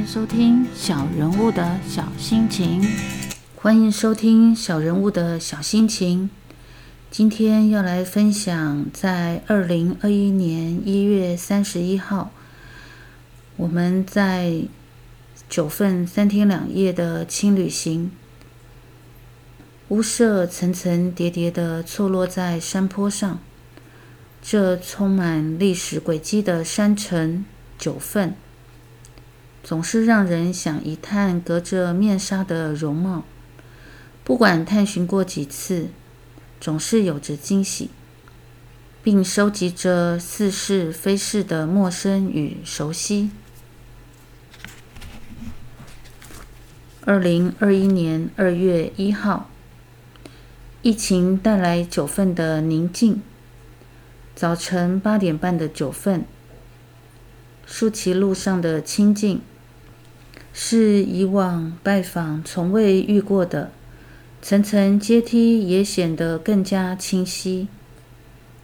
迎收听小人物的小心情。欢迎收听小人物的小心情。今天要来分享，在二零二一年一月三十一号，我们在九份三天两夜的轻旅行。屋舍层层叠叠的错落在山坡上，这充满历史轨迹的山城九份。总是让人想一探隔着面纱的容貌，不管探寻过几次，总是有着惊喜，并收集着似是非是的陌生与熟悉。二零二一年二月一号，疫情带来九份的宁静。早晨八点半的九份，舒淇路上的清静。是以往拜访从未遇过的，层层阶梯也显得更加清晰。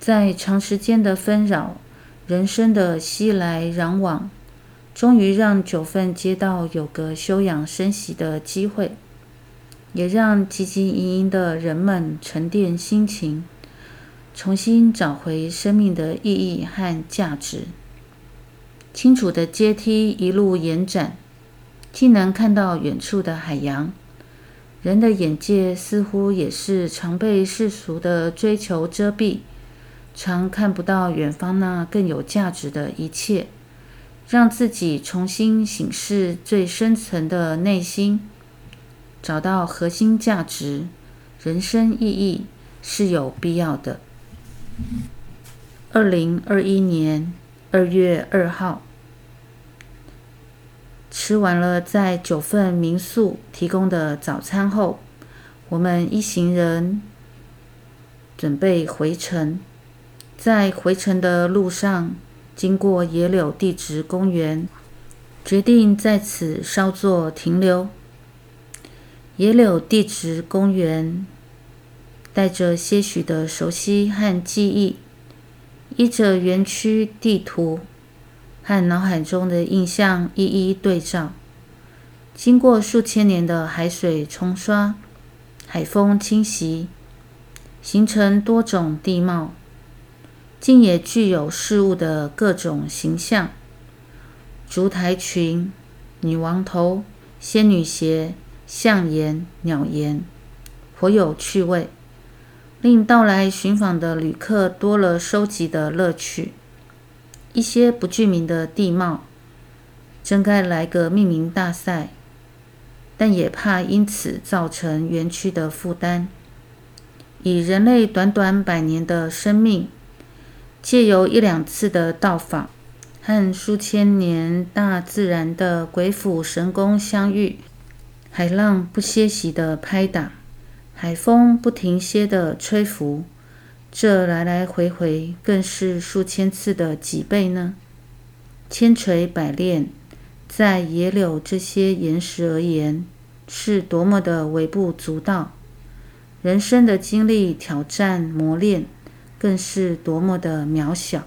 在长时间的纷扰、人生的熙来攘往，终于让九份街道有个休养生息的机会，也让汲汲营营的人们沉淀心情，重新找回生命的意义和价值。清楚的阶梯一路延展。既能看到远处的海洋，人的眼界似乎也是常被世俗的追求遮蔽，常看不到远方那更有价值的一切。让自己重新审视最深层的内心，找到核心价值、人生意义是有必要的。二零二一年二月二号。吃完了在九份民宿提供的早餐后，我们一行人准备回程。在回程的路上，经过野柳地质公园，决定在此稍作停留。野柳地质公园带着些许的熟悉和记忆，依着园区地图。和脑海中的印象一一对照，经过数千年的海水冲刷、海风侵袭，形成多种地貌，竟也具有事物的各种形象：烛台裙、女王头、仙女鞋、象岩、鸟岩，颇有趣味，令到来寻访的旅客多了收集的乐趣。一些不具名的地貌，真该来个命名大赛，但也怕因此造成园区的负担。以人类短短百年的生命，借由一两次的到访，和数千年大自然的鬼斧神工相遇，海浪不歇息的拍打，海风不停歇的吹拂。这来来回回，更是数千次的几倍呢？千锤百炼，在野柳这些岩石而言，是多么的微不足道；人生的经历、挑战、磨练，更是多么的渺小。